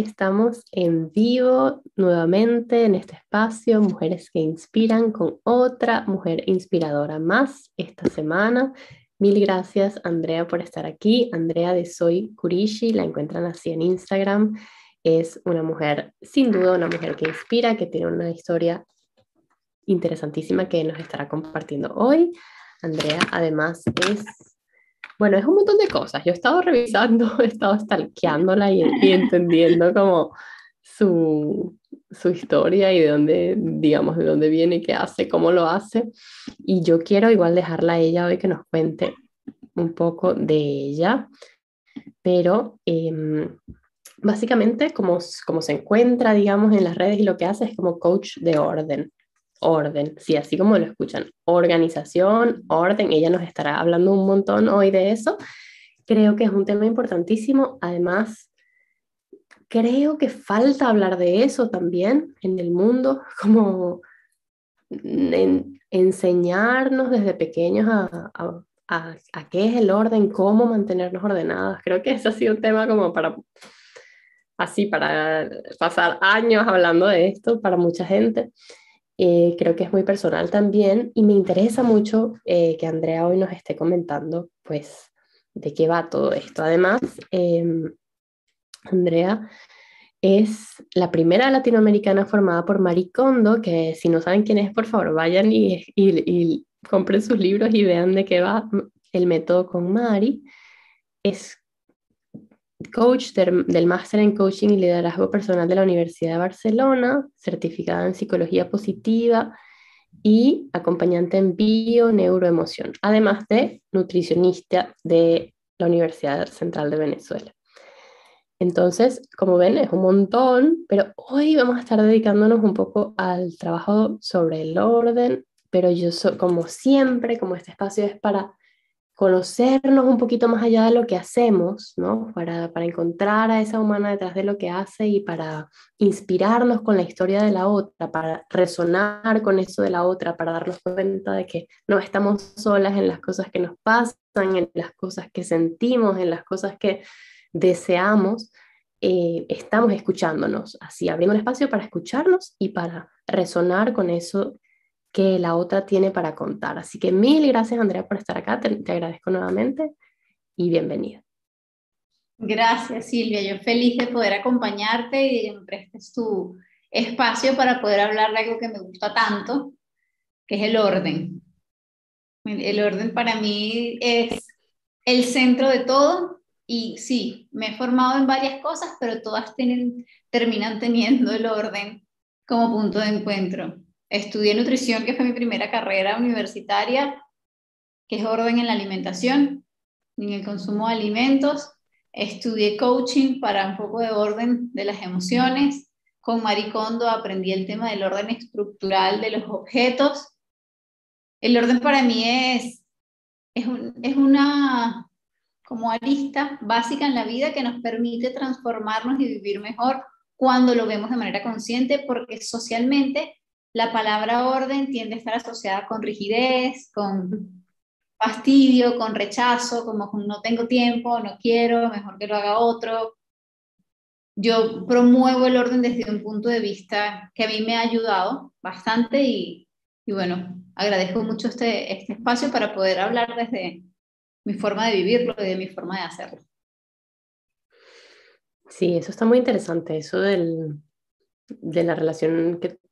estamos en vivo nuevamente en este espacio, Mujeres que Inspiran, con otra mujer inspiradora más esta semana. Mil gracias, Andrea, por estar aquí. Andrea de Soy Kurishi, la encuentran así en Instagram. Es una mujer, sin duda, una mujer que inspira, que tiene una historia interesantísima que nos estará compartiendo hoy. Andrea, además, es bueno, es un montón de cosas. Yo he estado revisando, he estado stalkeándola y, y entendiendo como su, su, historia y de dónde, digamos, de dónde viene, qué hace, cómo lo hace. Y yo quiero igual dejarla a ella hoy que nos cuente un poco de ella. Pero em, básicamente como, como se encuentra, digamos, en las redes y lo que hace es como coach de orden orden, sí, así como lo escuchan, organización, orden, ella nos estará hablando un montón hoy de eso. Creo que es un tema importantísimo, además, creo que falta hablar de eso también en el mundo, como enseñarnos desde pequeños a, a, a, qué es el orden, cómo mantenernos ordenadas. Creo que ese ha sido un tema como para, así, para pasar años hablando de esto para mucha gente. Eh, creo que es muy personal también y me interesa mucho eh, que Andrea hoy nos esté comentando pues de qué va todo esto. Además, em, Andrea es la primera latinoamericana formada por Marie Kondo, que si no saben quién es, por favor, vayan y, y, compren sus libros y vean de qué va el método con Mari. Es coach del, máster en coaching y liderazgo personal de la Universidad de Barcelona, certificada en psicología positiva y acompañante en bio neuroemoción, además de nutricionista de la Universidad Central de Venezuela. Entonces, como ven, es un montón, pero hoy vamos a estar dedicándonos un poco al trabajo sobre el orden, pero yo, como siempre, como este espacio es para conocernos un poquito más allá de lo que hacemos, ¿no? Para, para, encontrar a esa humana detrás de lo que hace y para inspirarnos con la historia de la otra, para resonar con eso de la otra, para darnos cuenta de que no estamos solas en las cosas que nos pasan, en las cosas que sentimos, en las cosas que deseamos. Eh, estamos escuchándonos, así abriendo un espacio para escucharnos y para resonar con eso que la otra tiene para contar. Así que mil gracias, Andrea, por estar acá. Te, agradezco nuevamente y bienvenida. Gracias, Silvia. Yo feliz de poder acompañarte y de prestes tu espacio para poder hablar de algo que me gusta tanto, que es el orden. El orden para mí es el centro de todo y sí, me he formado en varias cosas, pero todas tienen, terminan teniendo el orden como punto de encuentro. Estudié nutrición, que fue mi primera carrera universitaria, que es orden en la alimentación, en el consumo de alimentos. Estudié coaching para un poco de orden de las emociones. Con Maricondo aprendí el tema del orden estructural de los objetos. El orden para mí es, es, es una como arista básica en la vida que nos permite transformarnos y vivir mejor cuando lo vemos de manera consciente, porque socialmente la palabra orden tiende a estar asociada con rigidez, con fastidio, con rechazo, como no tengo tiempo, no quiero, mejor que lo haga otro. Yo promuevo el orden desde un punto de vista que a mí me ha ayudado bastante y, bueno, agradezco mucho este, este espacio para poder hablar desde mi forma de vivirlo y de mi forma de hacerlo. Sí, eso está muy interesante, eso del, de la relación que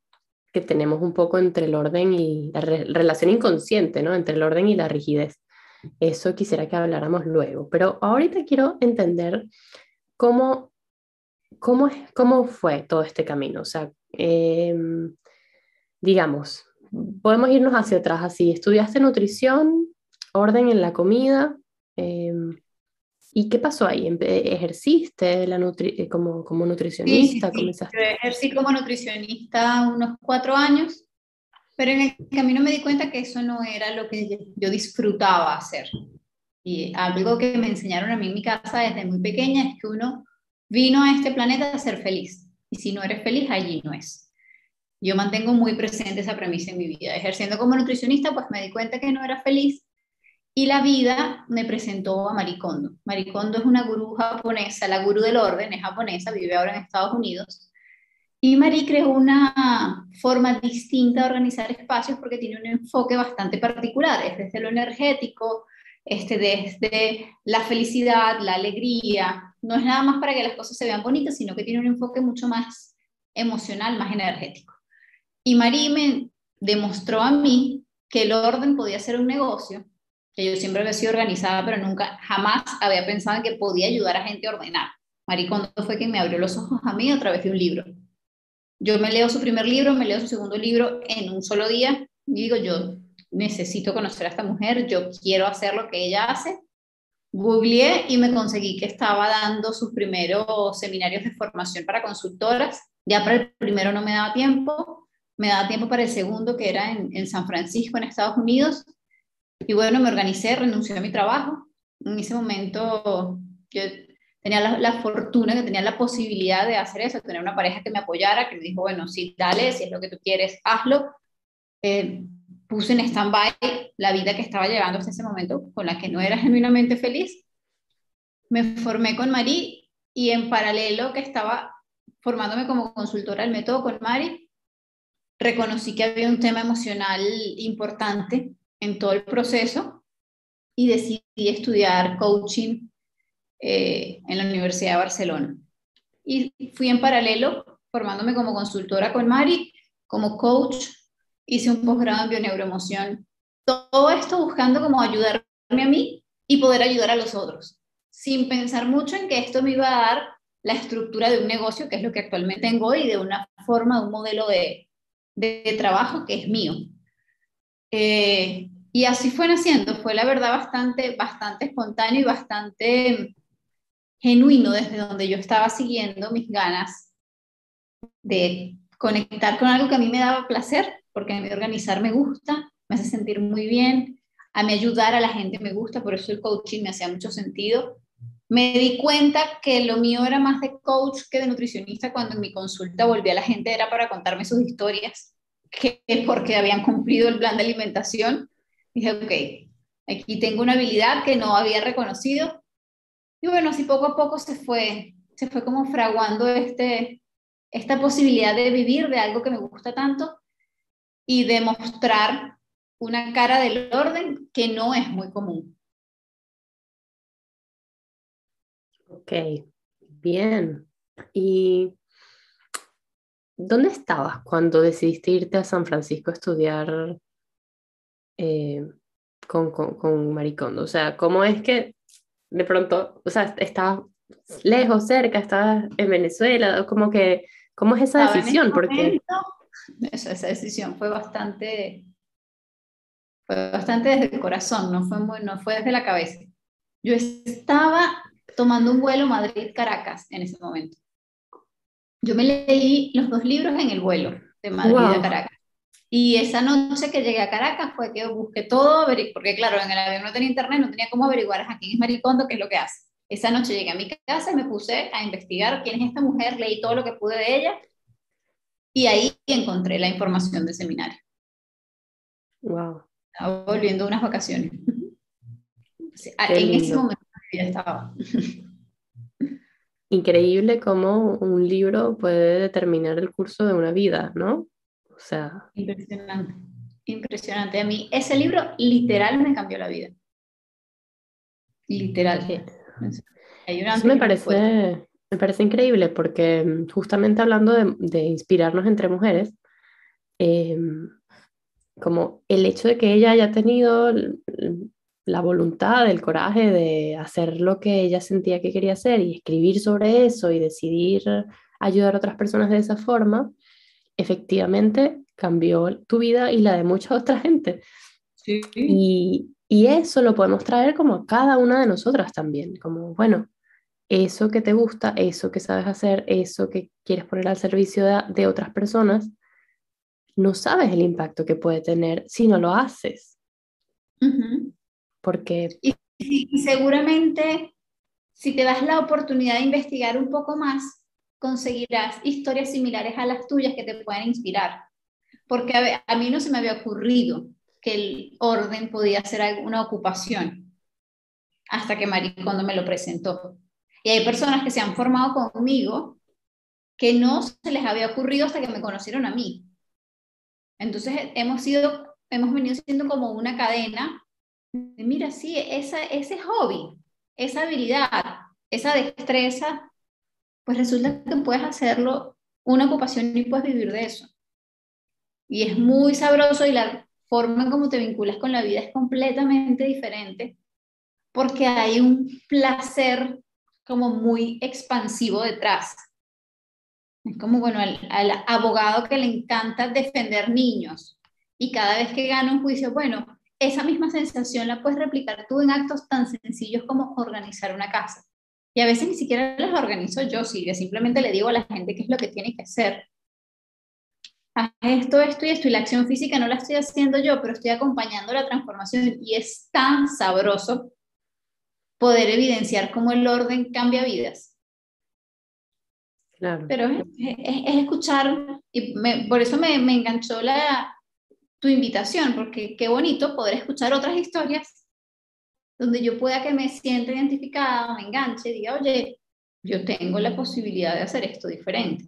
que tenemos un poco entre el orden y la relación inconsciente, ¿no? Entre el orden y la rigidez. Eso quisiera que habláramos luego, pero ahorita quiero entender cómo, cómo, cómo fue todo este camino. O sea, em, digamos, podemos irnos hacia atrás así. Estudiaste nutrición, orden en la comida, em, ¿Y qué pasó ahí? ¿Ejerciste la eh, como, como nutricionista? Sí, sí, ejercí como nutricionista unos cuatro años, pero en el camino me di cuenta que eso no era lo que yo disfrutaba hacer. Y algo que me enseñaron a mí en mi casa desde muy pequeña es que uno vino a este planeta a ser feliz. Y si no eres feliz, allí no es. Yo mantengo muy presente esa premisa en mi vida. Ejerciendo como nutricionista, pues me di cuenta que no era feliz Y la vida me presentó a Maricondo. Maricondo es una gurú japonesa, la gurú del orden, es japonesa, vive ahora en Estados Unidos. Y Marie creó una forma distinta de organizar espacios porque tiene un enfoque bastante particular, es desde lo energético, este, desde la felicidad, la alegría. No es nada más para que las cosas se vean bonitas, sino que tiene un enfoque mucho más emocional, más energético. Y Marie me demostró a mí que el orden podía ser un negocio yo siempre había sido organizada, pero nunca, jamás había pensado en que podía ayudar a gente a ordenar. Maricondo fue quien me abrió los ojos a mí a través de un libro. Yo me leo su primer libro, me leo su segundo libro en un solo día y digo, yo necesito conocer a esta mujer, yo quiero hacer lo que ella hace. Googleé y me conseguí que estaba dando sus primeros seminarios de formación para consultoras. Ya para el primero no me daba tiempo, me daba tiempo para el segundo, que era en, en San Francisco, en Estados Unidos, y bueno, me organicé, renuncié a mi trabajo. En ese momento yo tenía la, fortuna, que tenía la posibilidad de hacer eso, tener una pareja que me apoyara, que me dijo, bueno, sí, dale, si es lo que tú quieres, hazlo. Eh, puse en stand-by la vida que estaba llevando hasta ese momento, con la que no era genuinamente feliz. Me formé con Mari y en paralelo que estaba formándome como consultora del método con Mari, reconocí que había un tema emocional importante en todo el proceso y decidí estudiar coaching eh, en la Universidad de Barcelona. Y fui en paralelo formándome como consultora con Mari, como coach, hice un posgrado en bioneuroemoción. Todo esto buscando como ayudarme a mí y poder ayudar a los otros, sin pensar mucho en que esto me iba a dar la estructura de un negocio, que es lo que actualmente tengo, y de una forma, de un modelo de, de trabajo que es mío. Eh, y así fue naciendo, fue la verdad bastante, bastante espontáneo y bastante genuino desde donde yo estaba siguiendo mis ganas de conectar con algo que a mí me daba placer, porque a mí organizar me gusta, me hace sentir muy bien, a mí ayudar a la gente me gusta, por eso el coaching me hacía mucho sentido. Me di cuenta que lo mío era más de coach que de nutricionista cuando en mi consulta volví a la gente era para contarme sus historias que porque habían cumplido el plan de alimentación. Dije, ok, aquí tengo una habilidad que no había reconocido. Y bueno, así poco a poco se fue, se fue como fraguando este, esta posibilidad de vivir de algo que me gusta tanto y de mostrar una cara del orden que no es muy común. Ok, bien. ¿Y ¿Dónde estabas cuando decidiste irte a San Francisco a estudiar eh, con, con, con, Maricondo? O sea, ¿cómo es que de pronto, o sea, estabas lejos, cerca, estabas en Venezuela? Como que, ¿Cómo es esa decisión? Porque... esa, esa decisión fue bastante, fue bastante desde el corazón, no fue, muy, no fue desde la cabeza. Yo estaba tomando un vuelo Madrid-Caracas en ese momento. Yo me leí los dos libros en el vuelo de Madrid a Caracas. Y esa noche que llegué a Caracas fue que busqué todo, porque claro, en el avión no tenía internet, no tenía cómo averiguar a quién es Maricondo, qué es lo que hace. Esa noche llegué a mi casa y me puse a investigar quién es esta mujer, leí todo lo que pude de ella y ahí encontré la información del seminario. Wow. Estaba volviendo unas vacaciones. en ese momento ya estaba. increíble cómo un libro puede determinar el curso de una vida, ¿no? Sea... Impresionante, impresionante. A mí ese libro literal me cambió la vida. Literal. Eso me parece, me parece increíble porque mm, justamente hablando de, inspirarnos entre mujeres, em, como el hecho de que ella haya tenido la voluntad, el coraje de hacer lo que ella sentía que quería hacer y escribir sobre eso y decidir ayudar a otras personas de esa forma, efectivamente cambió tu vida y la de mucha otra gente. Y, y eso lo podemos traer como a cada una de nosotras también, como, bueno, eso que te gusta, eso que sabes hacer, eso que quieres poner al servicio de, de otras personas, no sabes el impacto que puede tener si no lo haces. Porque... Y, seguramente si te das la oportunidad de investigar un poco más, conseguirás historias similares a las tuyas que te puedan inspirar. Porque a, mí no se me había ocurrido que el orden podía ser una ocupación, hasta que Maricondo me lo presentó. Y hay personas que se han formado conmigo que no se les había ocurrido hasta que me conocieron a mí. Entonces hemos sido, hemos venido siendo como una cadena. De, Mira, sí, esa, ese hobby, esa habilidad, esa destreza, pues resulta que puedes hacerlo una ocupación y puedes vivir de eso. Y es muy sabroso y la forma en cómo te vinculas con la vida es completamente diferente porque hay un placer como muy expansivo detrás. Es como, bueno, al, abogado que le encanta defender niños y cada vez que gana un juicio, bueno, esa misma sensación la puedes replicar tú en actos tan sencillos como organizar una casa. Y a veces ni siquiera las organizo yo, Silvia, simplemente le digo a la gente qué es lo que tiene que hacer. Haz esto, esto y esto, y la acción física no la estoy haciendo yo, pero estoy acompañando la transformación y es tan sabroso poder evidenciar cómo el orden cambia vidas. Claro. Pero es, es, escuchar, y por eso me, me enganchó la, tu invitación, porque qué bonito poder escuchar otras historias donde yo pueda que me sienta identificada, me enganche, diga, oye, yo tengo la posibilidad de hacer esto diferente.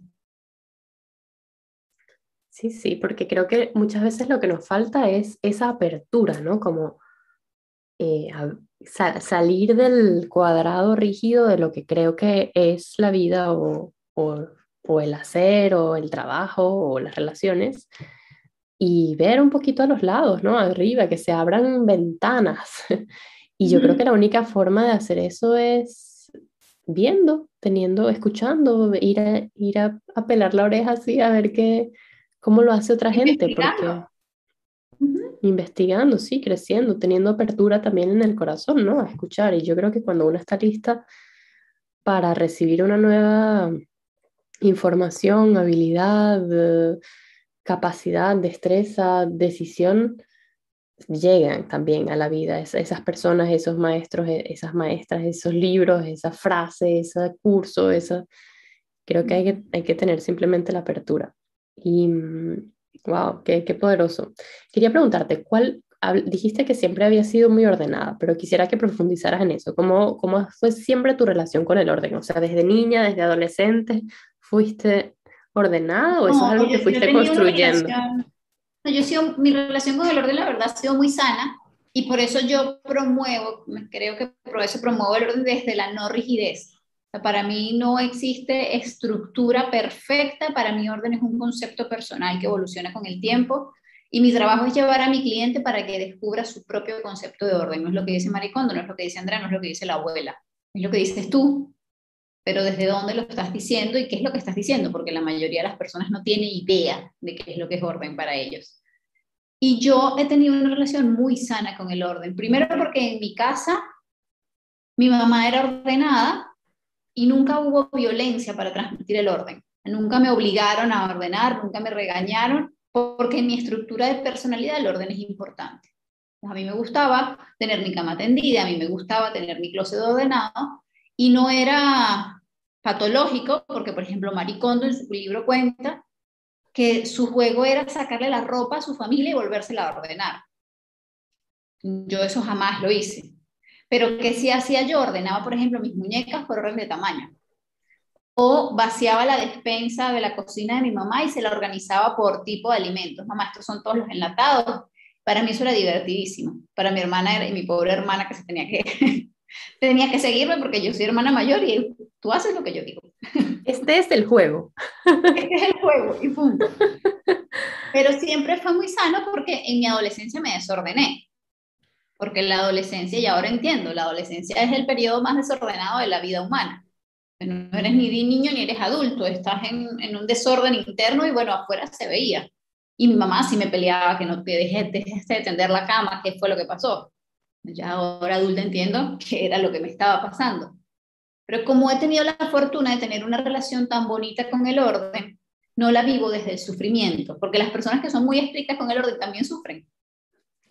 Sí, sí, porque creo que muchas veces lo que nos falta es esa apertura, ¿no? Como eh, salir del cuadrado rígido de lo que creo que es la vida o, o, el hacer o el trabajo o las relaciones y ver un poquito a los lados, ¿no? Arriba, que se abran ventanas. y yo creo que la única forma de hacer eso es viendo, teniendo, escuchando, ir a, ir a, pelar la oreja así, a ver qué, cómo lo hace otra gente. Porque investigando, sí, creciendo, teniendo apertura también en el corazón, ¿no? A escuchar. Y yo creo que cuando uno está lista para recibir una nueva información, habilidad, capacidad, destreza, decisión, llegan también a la vida. esas personas, esos maestros, e, esas maestras, esos libros, esa frase, ese curso, esa... Creo que hay que, hay que tener simplemente la apertura. Y mm, Wow, qué, qué poderoso. Quería preguntarte, ¿cuál, dijiste que siempre había sido muy ordenada, pero quisiera que profundizaras en eso. ¿Cómo, ¿Cómo fue siempre tu relación con el orden? O sea, desde niña, desde adolescente, ¿fuiste ordenada o eso es algo que fuiste construyendo? No, yo sido, mi relación con el orden, la verdad, ha sido muy sana y por eso yo promuevo, creo que por eso promuevo el orden desde la no rigidez para mí no existe estructura perfecta, para mí orden es un concepto personal que evoluciona con el tiempo y mi trabajo es llevar a mi cliente para que descubra su propio concepto de orden. No es lo que dice Maricondo, no es lo que dice Andrea, no es lo que dice la abuela, es lo que dices tú, pero desde dónde lo estás diciendo y qué es lo que estás diciendo, porque la mayoría de las personas no tiene idea de qué es lo que es orden para ellos. Y yo he tenido una relación muy sana con el orden. Primero porque en mi casa mi mamá era ordenada, y nunca hubo violencia para transmitir el orden. Nunca me obligaron a ordenar, nunca me regañaron, porque en mi estructura de personalidad el orden es importante. a mí me gustaba tener mi cama tendida, a mí me gustaba tener mi closet ordenado, y no era patológico, porque por ejemplo Maricondo en su libro cuenta que su juego era sacarle la ropa a su familia y volvérsela a ordenar. Yo eso jamás lo hice. Pero ¿qué sí hacía yo? Ordenaba, por ejemplo, mis muñecas por orden de tamaño. O vaciaba la despensa de la cocina de mi mamá y se la organizaba por tipo de alimentos. Mamá, estos son todos los enlatados. Para mí eso era divertidísimo. Para mi hermana y mi pobre hermana que se tenía que, tenía que seguirme porque yo soy hermana mayor y tú haces lo que yo digo. Este es el juego. Este es el juego y punto. Pero siempre fue muy sano porque en mi adolescencia me desordené porque la adolescencia, y ahora entiendo, la adolescencia es el periodo más desordenado de la vida humana. No eres ni niño ni eres adulto, estás en, en un desorden interno y bueno, afuera se veía. Y mi mamá sí me peleaba que no te dejes, de tender la cama, qué fue lo que pasó. Ya ahora adulta entiendo que era lo que me estaba pasando. Pero como he tenido la fortuna de tener una relación tan bonita con el orden, no la vivo desde el sufrimiento, porque las personas que son muy estrictas con el orden también sufren.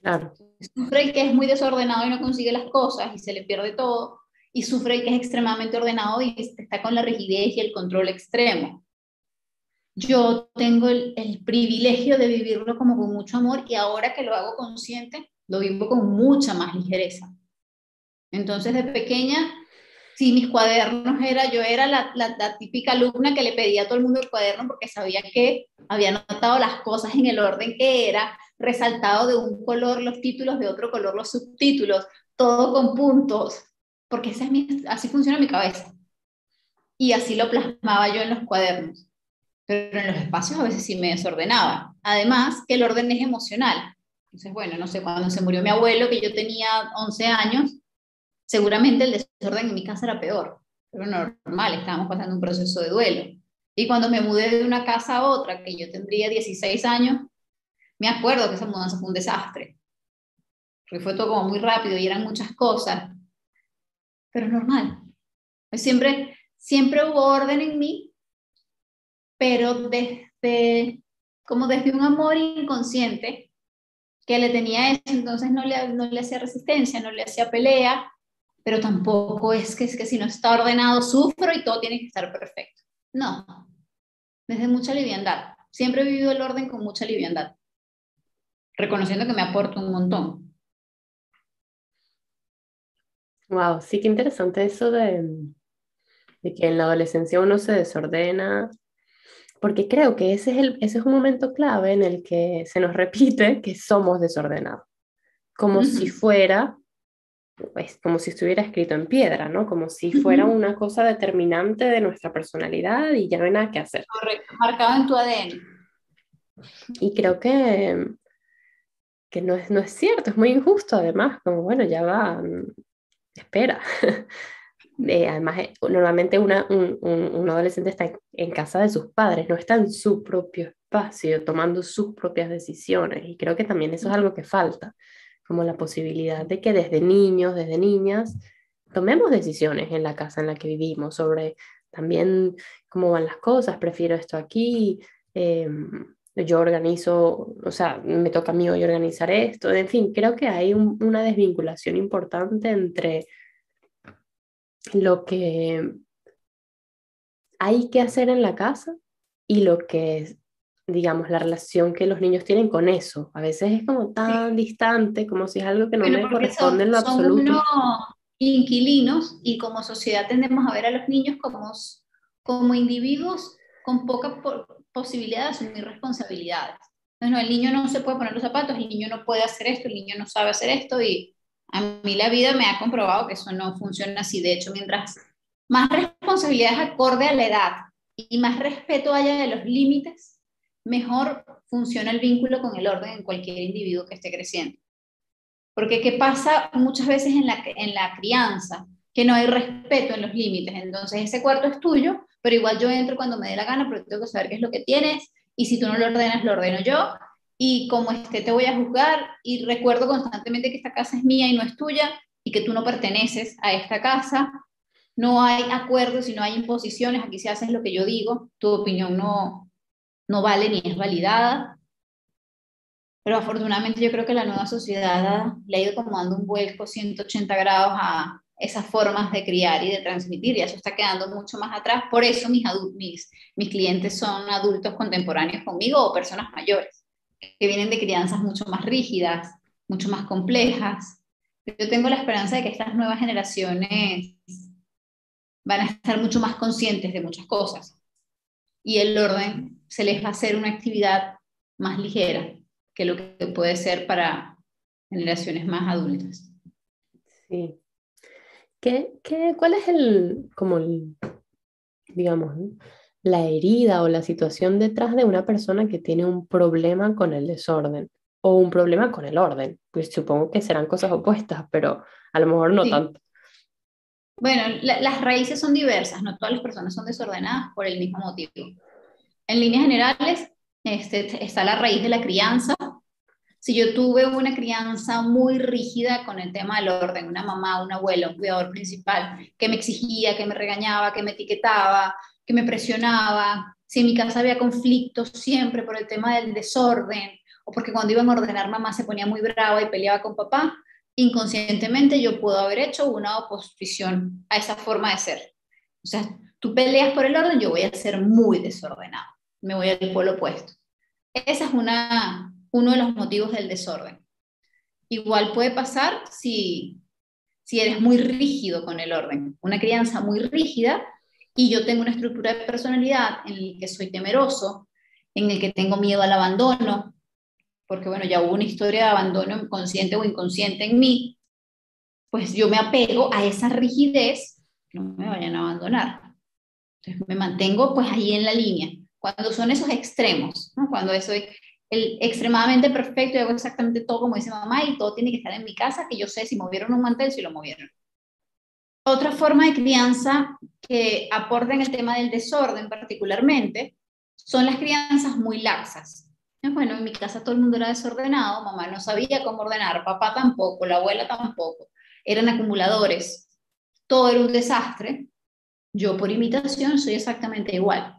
Claro. Sufre el que es muy desordenado y no consigue las cosas y se le pierde todo. Y sufre el que es extremadamente ordenado y está con la rigidez y el control extremo. yo tengo el, privilegio de vivirlo como con mucho amor y ahora que lo hago consciente, lo vivo con mucha más ligereza. Entonces, de pequeña, si mis cuadernos era, yo era la, típica alumna que le pedía a todo el mundo el cuaderno porque sabía que había notado las cosas en el orden que era, resaltado de un color los títulos, de otro color los subtítulos, todo con puntos, porque esa es así funciona mi cabeza. Y así lo plasmaba yo en los cuadernos. Pero en los espacios a veces sí me desordenaba. Además, que el orden es emocional. Entonces, bueno, no sé, cuando se murió mi abuelo, que yo tenía 11 años, seguramente el desorden en mi casa era peor. Pero normal, estábamos pasando un proceso de duelo. Y cuando me mudé de una casa a otra, que yo tendría 16 años, me acuerdo que esa mudanza fue un desastre. Porque fue todo como muy rápido y eran muchas cosas. Pero normal. Siempre, siempre hubo orden en mí, pero desde, como desde un amor inconsciente que le tenía eso, entonces no le, no le hacía resistencia, no le hacía pelea, pero tampoco es que, es que si no está ordenado sufro y todo tiene que estar perfecto. No, desde mucha liviandad. Siempre he vivido el orden con mucha liviandad, reconociendo que me aporta un montón. Wow, sí que interesante eso de, de que en la adolescencia uno se desordena, porque creo que ese es, el, ese es un momento clave en el que se nos repite que somos desordenados, como si fuera pues, como si estuviera escrito en piedra, ¿no? Como si fuera una cosa determinante de nuestra personalidad y ya no hay nada que hacer. Correcto, marcado en tu ADN. Y creo que, que no, es, no es cierto, es muy injusto además, como bueno, ya va, mm, espera. Eh, además, eh, normalmente una, un, un, adolescente está en, casa de sus padres, no está en su propio espacio, tomando sus propias decisiones. Y creo que también eso es algo que falta como la posibilidad de que desde niños, desde niñas, tomemos decisiones en la casa en la que vivimos sobre también cómo van las cosas, prefiero esto aquí, em, yo organizo, o sea, me toca a mí hoy organizar esto, en fin, creo que hay una desvinculación importante entre lo que hay que hacer en la casa y lo que digamos, la relación que los niños tienen con eso. A veces es como tan distante, como si es algo que no me corresponde en lo absoluto. Son inquilinos y como sociedad tendemos a ver a los niños como, como individuos con poca posibilidad de asumir responsabilidades. No, el niño no se puede poner los zapatos, el niño no puede hacer esto, el niño no sabe hacer esto y a mí la vida me ha comprobado que eso no funciona así. De hecho, mientras más responsabilidades acorde a la edad y más respeto haya de los límites, mejor funciona el vínculo con el orden en cualquier individuo que esté creciendo. Porque ¿qué pasa muchas veces en la, en la crianza? Que no hay respeto en los límites. Entonces ese cuarto es tuyo, pero igual yo entro cuando me dé la gana, pero tengo que saber qué es lo que tienes y si tú no lo ordenas, lo ordeno yo. Y como este te voy a juzgar y recuerdo constantemente que esta casa es mía y no es tuya y que tú no perteneces a esta casa. No hay acuerdos y no hay imposiciones, aquí se hace lo que yo digo, tu opinión no, no vale ni es validada. Pero afortunadamente yo creo que la nueva sociedad le ha ido como dando un vuelco 180 grados a esas formas de criar y de transmitir, y eso está quedando mucho más atrás. Por eso mis, mis, mis clientes son adultos contemporáneos conmigo o personas mayores, que vienen de crianzas mucho más rígidas, mucho más complejas. Yo tengo la esperanza de que estas nuevas generaciones van a estar mucho más conscientes de muchas cosas. Y el orden se les va a hacer una actividad más ligera que lo que puede ser para generaciones más adultas. Sí. ¿Qué, qué, cuál es el, como digamos, la herida o la situación detrás de una persona que tiene un problema con el desorden o un problema con el orden? Pues supongo que serán cosas opuestas, pero a lo mejor no tanto. Bueno, las raíces son diversas, no todas las personas son desordenadas por el mismo motivo. En líneas generales, este, está la raíz de la crianza. Si yo tuve una crianza muy rígida con el tema del orden, una mamá, una abuela, un cuidador principal, que me exigía, que me regañaba, que me etiquetaba, que me presionaba, si en mi casa había conflictos siempre por el tema del desorden, o porque cuando iban a ordenar mamá se ponía muy brava y peleaba con papá, inconscientemente yo puedo haber hecho una oposición a esa forma de ser. O sea, tú peleas por el orden, yo voy a ser muy desordenado me voy al polo opuesto. Ese es una, uno de los motivos del desorden. Igual puede pasar si, si eres muy rígido con el orden. Una crianza muy rígida y yo tengo una estructura de personalidad en la que soy temeroso, en el que tengo miedo al abandono, porque bueno, ya hubo una historia de abandono consciente o inconsciente en mí, pues yo me apego a esa rigidez, no me vayan a abandonar. Entonces me mantengo pues ahí en la línea. Cuando son esos extremos, ¿no? cuando soy el extremadamente perfecto y hago exactamente todo como dice mamá y todo tiene que estar en mi casa, que yo sé si movieron un mantel, si lo movieron. Otra forma de crianza que aporta en el tema del desorden particularmente son las crianzas muy laxas. Bueno, en mi casa todo el mundo era desordenado, mamá no sabía cómo ordenar, papá tampoco, la abuela tampoco, eran acumuladores, todo era un desastre. Yo por imitación soy exactamente igual.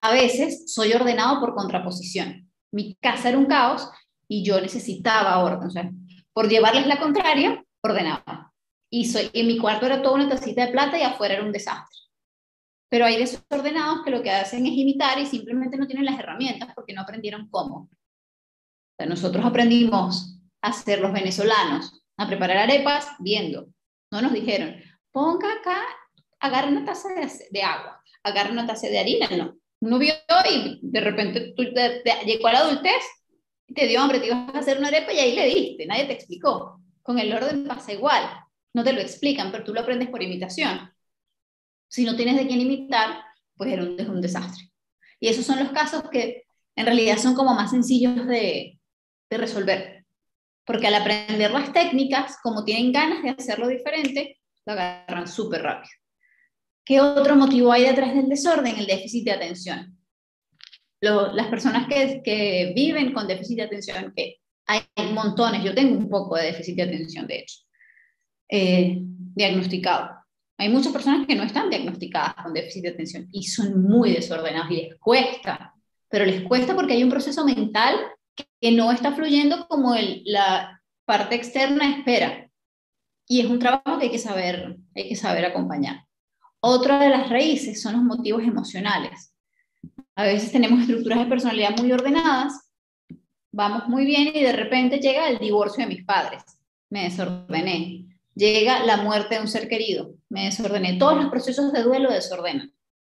A veces soy ordenado por contraposición. Mi casa era un caos y yo necesitaba orden. O sea, por llevarles la contraria, ordenaba. Y soy, en mi cuarto era toda una tacita de plata y afuera era un desastre. Pero hay desordenados que lo que hacen es imitar y simplemente no tienen las herramientas porque no aprendieron cómo. nosotros aprendimos a ser los venezolanos, a preparar arepas viendo. No nos dijeron, ponga acá, agarra una taza de, agua, agarra una taza de harina, no. Uno vio y de repente tú llegó a la adultez, te dio hambre, te ibas a hacer una arepa y ahí le diste, nadie te explicó. Con el orden pasa igual, no te lo explican, pero tú lo aprendes por imitación. Si no tienes de quién imitar, pues es un, desastre. Y esos son los casos que en realidad son como más sencillos de, resolver. Porque al aprender las técnicas, como tienen ganas de hacerlo diferente, lo agarran súper rápido. ¿Qué otro motivo hay detrás del desorden? El déficit de atención. las personas que, que, viven con déficit de atención, que hay montones, yo tengo un poco de déficit de atención, de hecho, eh, diagnosticado. Hay muchas personas que no están diagnosticadas con déficit de atención y son muy desordenadas y les cuesta, pero les cuesta porque hay un proceso mental que no está fluyendo como el, la parte externa espera. Y es un trabajo que hay que saber, hay que saber acompañar. Otra de las raíces son los motivos emocionales. A veces tenemos estructuras de personalidad muy ordenadas, vamos muy bien y de repente llega el divorcio de mis padres. Me desordené llega la muerte de un ser querido, me desordené. Todos los procesos de duelo desordenan.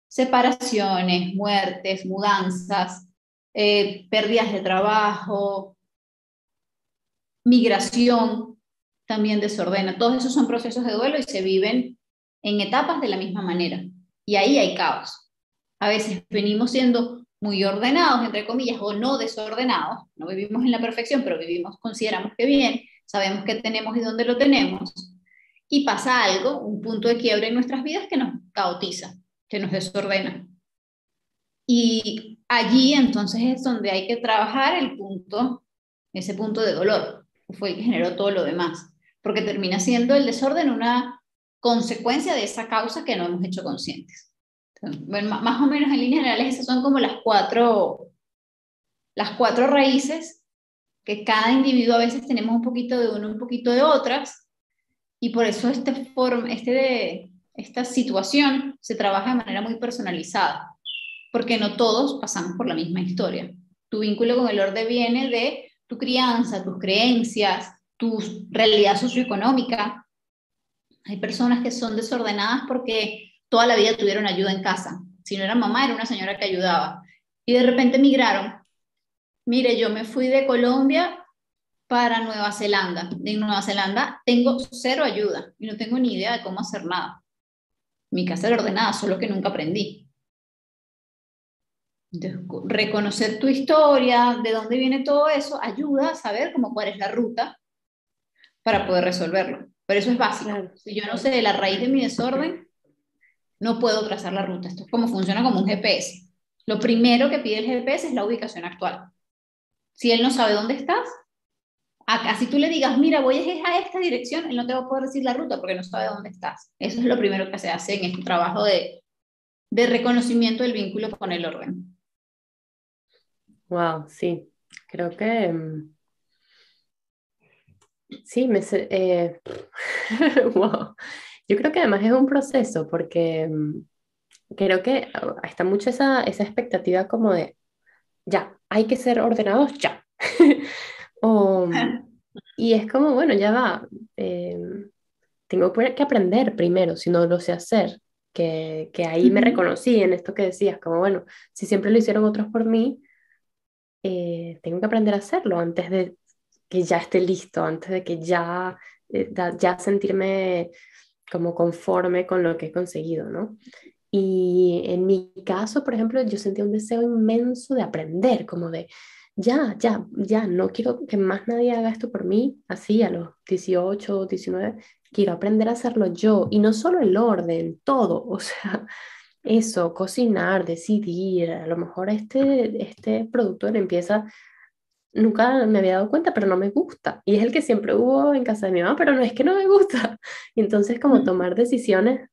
Separaciones, muertes, mudanzas, eh, pérdidas de trabajo, migración, también desordena. Todos esos son procesos de duelo y se viven en etapas de la misma manera. Y ahí hay caos. A veces venimos siendo muy ordenados, entre comillas, o no desordenados. No vivimos en la perfección, pero vivimos, consideramos que bien sabemos qué tenemos y dónde lo tenemos, y pasa algo, un punto de quiebre en nuestras vidas que nos caotiza, que nos desordena. Y allí entonces es donde hay que trabajar el punto, ese punto de dolor, que fue el que generó todo lo demás, porque termina siendo el desorden una consecuencia de esa causa que no hemos hecho conscientes. bueno, más o menos en líneas generales esas son como las cuatro, las cuatro raíces que cada individuo a veces tenemos un poquito de uno, un poquito de otras, y por eso este form, este de, esta situación se trabaja de manera muy personalizada, porque no todos pasamos por la misma historia. Tu vínculo con el orden viene de tu crianza, tus creencias, tu realidad socioeconómica. Hay personas que son desordenadas porque toda la vida tuvieron ayuda en casa. Si no era mamá, era una señora que ayudaba. Y de repente migraron Mire, yo me fui de Colombia para Nueva Zelanda. En Nueva Zelanda tengo cero ayuda y no tengo ni idea de cómo hacer nada. Mi casa era ordenada, solo que nunca aprendí. reconocer tu historia, de dónde viene todo eso, ayuda a saber cómo cuál es la ruta para poder resolverlo. Pero eso es básico. Si yo no sé de la raíz de mi desorden, no puedo trazar la ruta. Esto es como funciona como un GPS. Lo primero que pide el GPS es la ubicación actual. Si él no sabe dónde estás, si tú le digas, mira, voy a esta dirección, él no te va a poder decir la ruta porque no sabe dónde estás. Eso es lo primero que se hace en este trabajo de, reconocimiento del vínculo con el orden. Wow, sí, creo que mm, sí, me eh, wow. Yo creo que además es un proceso porque mm, creo que ah, está mucho esa, esa expectativa como de, ya, hay que ser ordenados ya. y es como, bueno, ya va, em, tengo que aprender primero, si no lo sé hacer, que, que ahí me reconocí en esto que decías, como, bueno, si siempre lo hicieron otros por mí, eh, tengo que aprender a hacerlo antes de que ya esté listo, antes de que ya, eh, ya sentirme como conforme con lo que he conseguido, ¿no? Y en mi caso, por ejemplo, yo sentía un deseo inmenso de aprender, como de, ya, ya, ya, no quiero que más nadie haga esto por mí, así a los 18, 19, quiero aprender a hacerlo yo, y no solo el orden, todo, o sea, eso, cocinar, decidir, a lo mejor este, este productor empieza, nunca me había dado cuenta, pero no me gusta, y es el que siempre hubo en casa de mi mamá, pero no es que no me gusta, y entonces como tomar decisiones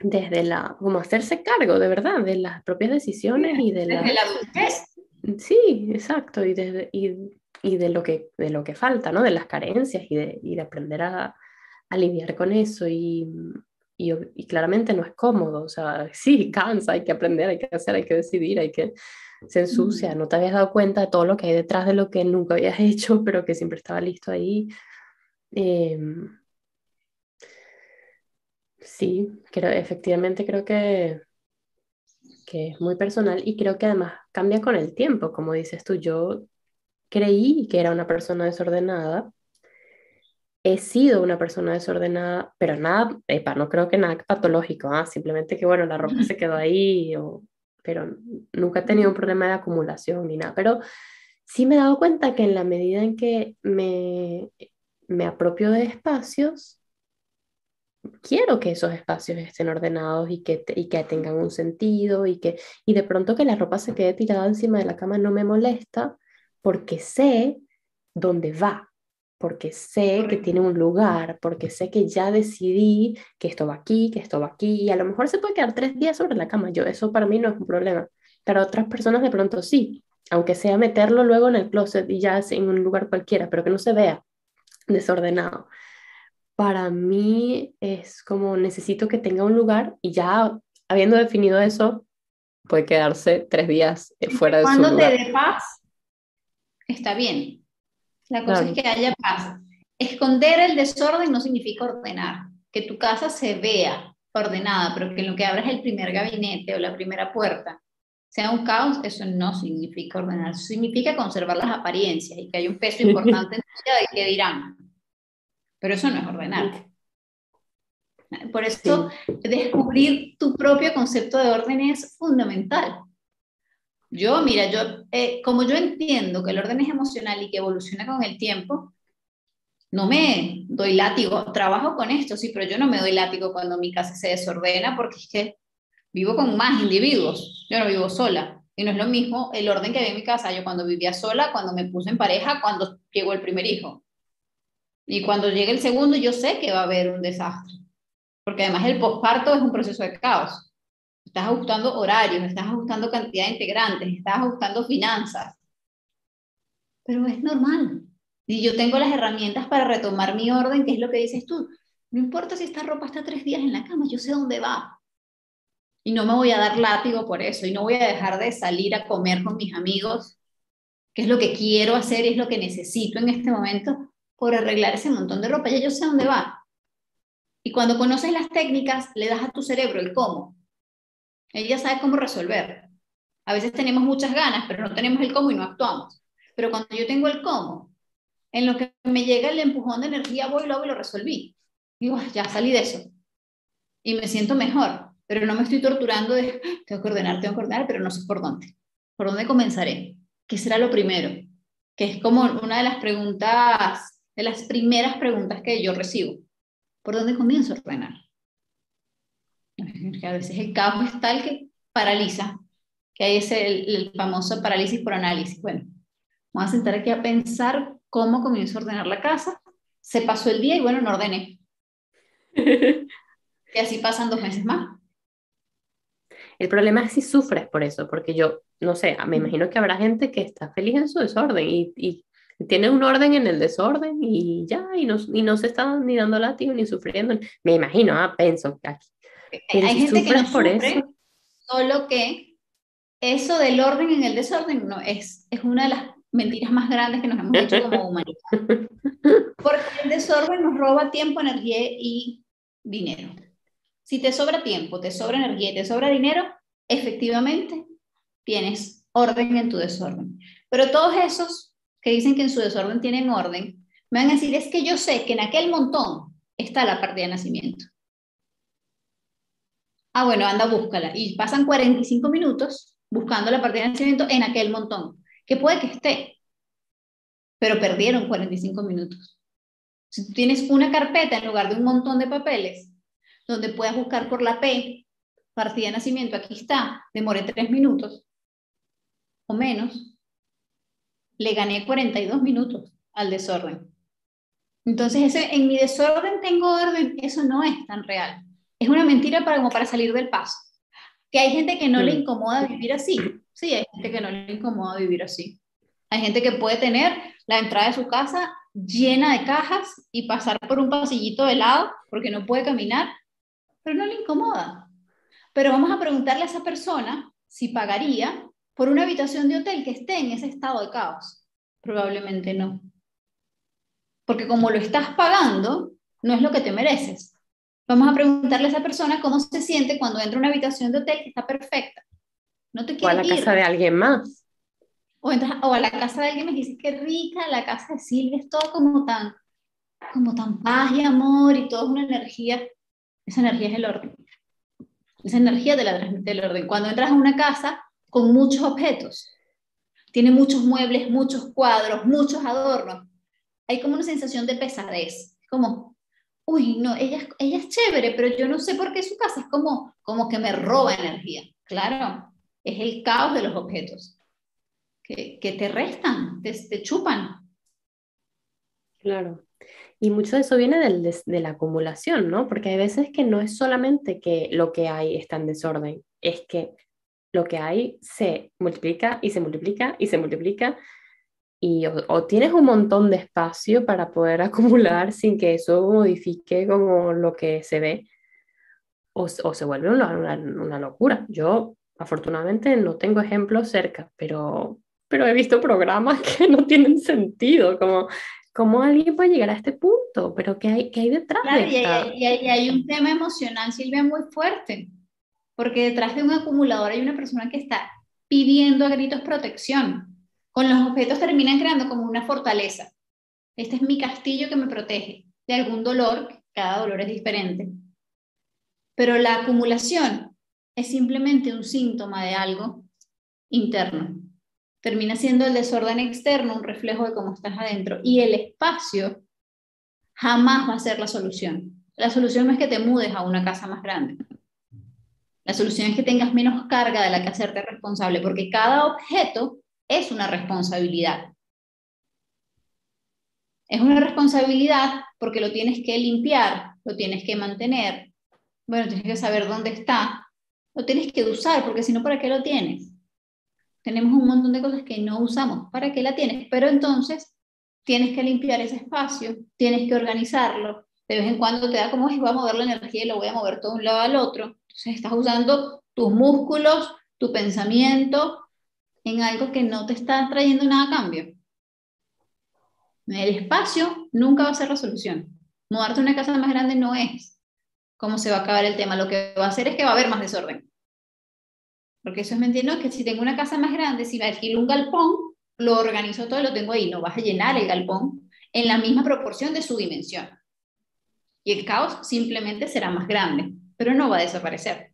desde la, como hacerse cargo de verdad de las propias decisiones y de la... Desde la Sí, exacto, y, desde, y, y, de, lo que, de lo que falta, ¿no? De las carencias y de, y de aprender a, a, lidiar con eso y, y, y, claramente no es cómodo, o sea, sí, cansa, hay que aprender, hay que hacer, hay que decidir, hay que... Se ensucia, no te habías dado cuenta de todo lo que hay detrás de lo que nunca habías hecho, pero que siempre estaba listo ahí. Eh, Sí, creo, efectivamente creo que, que es muy personal y creo que además cambia con el tiempo, como dices tú, yo creí que era una persona desordenada, he sido una persona desordenada, pero nada, epa, no creo que nada patológico, ¿ah? simplemente que bueno, la ropa se quedó ahí, o, pero nunca he tenido un problema de acumulación ni nada, pero sí me he dado cuenta que en la medida en que me, me apropio de espacios, quiero que esos espacios estén ordenados y que, y que tengan un sentido y que y de pronto que la ropa se quede tirada encima de la cama no me molesta porque sé dónde va, porque sé que tiene un lugar, porque sé que ya decidí que esto va aquí, que esto va aquí, y a lo mejor se puede quedar tres días sobre la cama, yo eso para mí no es un problema, pero otras personas de pronto sí, aunque sea meterlo luego en el closet y ya en un lugar cualquiera, pero que no se vea desordenado para mí es como necesito que tenga un lugar y ya habiendo definido eso, puede quedarse tres días eh, fuera de su lugar. Cuando te dé paz, está bien. La cosa es que haya paz. Esconder el desorden no significa ordenar. Que tu casa se vea ordenada, pero que en lo que abras el primer gabinete o la primera puerta sea un caos, eso no significa ordenar. Eso significa conservar las apariencias y que hay un peso importante en tu vida de qué dirán. Pero eso no es ordenar. Por eso descubrir tu propio concepto de orden es fundamental. Yo, mira, yo, eh, como yo entiendo que el orden es emocional y que evoluciona con el tiempo, no me doy látigo, trabajo con esto, sí, pero yo no me doy látigo cuando mi casa se desordena porque es que vivo con más individuos, yo no vivo sola. Y no es lo mismo el orden que había en mi casa, yo cuando vivía sola, cuando me puse en pareja, cuando llegó el primer hijo. Y cuando llegue el segundo, yo sé que va a haber un desastre. Porque además el posparto es un proceso de caos. Estás ajustando horarios, estás ajustando cantidad de integrantes, estás ajustando finanzas. Pero es normal. Y yo tengo las herramientas para retomar mi orden, que es lo que dices tú. No importa si esta ropa está tres días en la cama, yo sé dónde va. Y no me voy a dar látigo por eso. Y no voy a dejar de salir a comer con mis amigos, que es lo que quiero hacer y es lo que necesito en este momento, por arreglar ese montón de ropa, ya yo sé dónde va. Y cuando conoces las técnicas, le das a tu cerebro el cómo. Ella sabe cómo resolver. A veces tenemos muchas ganas, pero no tenemos el cómo y no actuamos. Pero cuando yo tengo el cómo, en lo que me llega el empujón de energía, voy, lo hago y lo resolví. Digo, ah, ya salí de eso. Y me siento mejor, pero no me estoy torturando de, ah, tengo que ordenar, tengo que ordenar, pero no sé por dónde. ¿Por dónde comenzaré? ¿Qué será lo primero? Que es como una de las preguntas de las primeras preguntas que yo recibo. ¿Por dónde comienzo a ordenar? Que a veces el caos es tal que paraliza, que hay ese el, famoso parálisis por análisis. Bueno, vamos a sentar aquí a pensar cómo comienzo a ordenar la casa. Se pasó el día y bueno, no ordené. y así pasan dos meses más. El problema es si sufres por eso, porque yo, no sé, me imagino que habrá gente que está feliz en su desorden y, y tiene un orden en el desorden y ya, y no, y no se está ni dando látigo ni sufriendo. Me imagino, ah, pienso aquí. hay gente que no sufre, solo que eso del orden en el desorden no, es, es una de las mentiras más grandes que nos hemos hecho como humanidad. Porque el desorden nos roba tiempo, energía y dinero. Si te sobra tiempo, te sobra energía y te sobra dinero, efectivamente tienes orden en tu desorden. Pero todos esos que dicen que en su desorden tienen orden, me van a decir, es que yo sé que en aquel montón está la partida de nacimiento. Ah, bueno, anda, búscala. Y pasan 45 minutos buscando la partida de nacimiento en aquel montón, que puede que esté, pero perdieron 45 minutos. Si tú tienes una carpeta en lugar de un montón de papeles, donde puedas buscar por la P, partida de nacimiento, aquí está, demoré tres minutos o menos, le gané 42 minutos al desorden. Entonces, ese, en mi desorden tengo orden, eso no es tan real. Es una mentira para, como para salir del paso. Que hay gente que no le mm. incomoda vivir así. Sí, hay gente que no le incomoda vivir así. Hay gente que puede tener la entrada de su casa llena de cajas y pasar por un pasillito de lado porque no puede caminar, pero no le incomoda. Pero vamos a preguntarle a esa persona si pagaría por una habitación de hotel que esté en ese estado de caos. Probablemente no. Porque como lo estás pagando, no es lo que te mereces. Vamos a preguntarle a esa persona cómo se siente cuando entra a una habitación de hotel que está perfecta. No te o a la casa de alguien más. O, entras, o a la casa de alguien me dice, qué rica la casa de Silvia, es todo como tan, como tan paz y amor y toda una energía. Esa energía es el orden. Esa energía de la, del orden. Cuando entras a una casa con muchos objetos, tiene muchos muebles, muchos cuadros, muchos adornos, hay como una sensación de pesadez, como, uy, no, ella, ella es chévere, pero yo no sé por qué su casa es como, como que me roba energía. Claro, es el caos de los objetos, que, que te restan, te, te, chupan. Claro. Y mucho de eso viene del, de, de la acumulación, ¿no? Porque hay veces que no es solamente que lo que hay está en desorden, es que lo que hay se multiplica y se multiplica y se multiplica. Y o, tienes un montón de espacio para poder acumular sin que eso modifique como lo que se ve, o, o se vuelve una, una, locura. Yo afortunadamente no tengo ejemplos cerca, pero, pero he visto programas que no tienen sentido, como cómo alguien puede llegar a este punto, pero ¿qué hay, qué hay detrás de y, hay, y, hay, y hay un tema emocional, Silvia, muy fuerte, porque detrás de un acumulador hay una persona que está pidiendo a gritos protección con los objetos terminan creando como una fortaleza. Este es mi castillo que me protege de algún dolor, cada dolor es diferente. Pero la acumulación es simplemente un síntoma de algo interno. Termina siendo el desorden externo un reflejo de cómo estás adentro. Y el espacio jamás va a ser la solución. La solución no es que te mudes a una casa más grande. La solución es que tengas menos carga de la que hacerte responsable, porque cada objeto es una responsabilidad. Es una responsabilidad porque lo tienes que limpiar, lo tienes que mantener, bueno, tienes que saber dónde está, lo tienes que usar, porque si no, ¿para qué lo tienes? Tenemos un montón de cosas que no usamos, ¿para qué la tienes? Pero entonces tienes que limpiar ese espacio, tienes que organizarlo, de vez en cuando te da como si voy a mover la energía y lo voy a mover todo de un lado al otro, entonces estás usando tus músculos, tu pensamiento, en algo que no te está trayendo nada a cambio. El espacio nunca va a ser la solución. Mudarte a una casa más grande no es cómo se va a acabar el tema. Lo que va a hacer es que va a haber más desorden. Porque eso es mentira, que si tengo una casa más grande, si me alquilo un galpón, lo organizo todo y lo tengo ahí. No vas a llenar el galpón en la misma proporción de su dimensión. Y el caos simplemente será más grande, pero no va a desaparecer.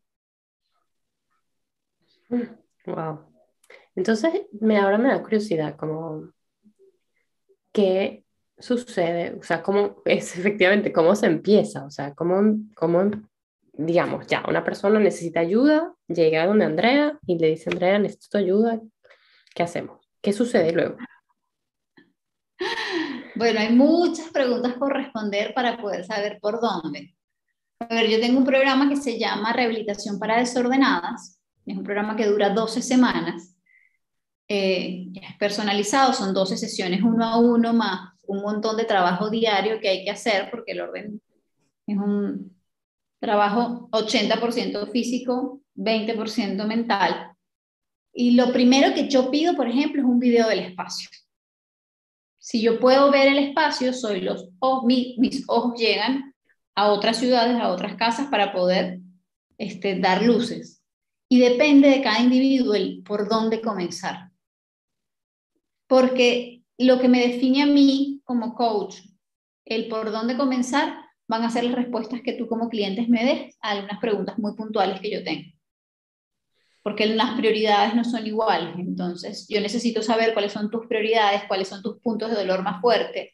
Wow. Entonces, me, ahora me da curiosidad, como, ¿qué sucede? O sea, ¿cómo es efectivamente, cómo se empieza? O sea, ¿cómo, cómo digamos, ya, una persona necesita ayuda, llega donde Andrea y le dice, Andrea, necesito ayuda, ¿qué hacemos? ¿Qué sucede luego? Bueno, hay muchas preguntas por responder para poder saber por dónde. A ver, yo tengo un programa que se llama Rehabilitación para Desordenadas. Es un programa que dura 12 semanas eh, es personalizado, son 12 sesiones uno a uno más un montón de trabajo diario que hay que hacer porque el orden es un... trabajo 80% físico, 20% mental. Y lo primero que yo pido, por ejemplo, es un video del espacio. Si yo puedo ver el espacio, soy los mis ojos llegan a otras ciudades, a otras casas para poder este, dar luces. Y depende de cada individuo el por dónde comenzar. Porque lo que me define a mí como coach, el por dónde comenzar, van a ser las respuestas que tú como clientes me des a algunas preguntas muy puntuales que yo tengo. Porque las prioridades no son iguales. Entonces, yo necesito saber cuáles son tus prioridades, cuáles son tus puntos de dolor más fuertes,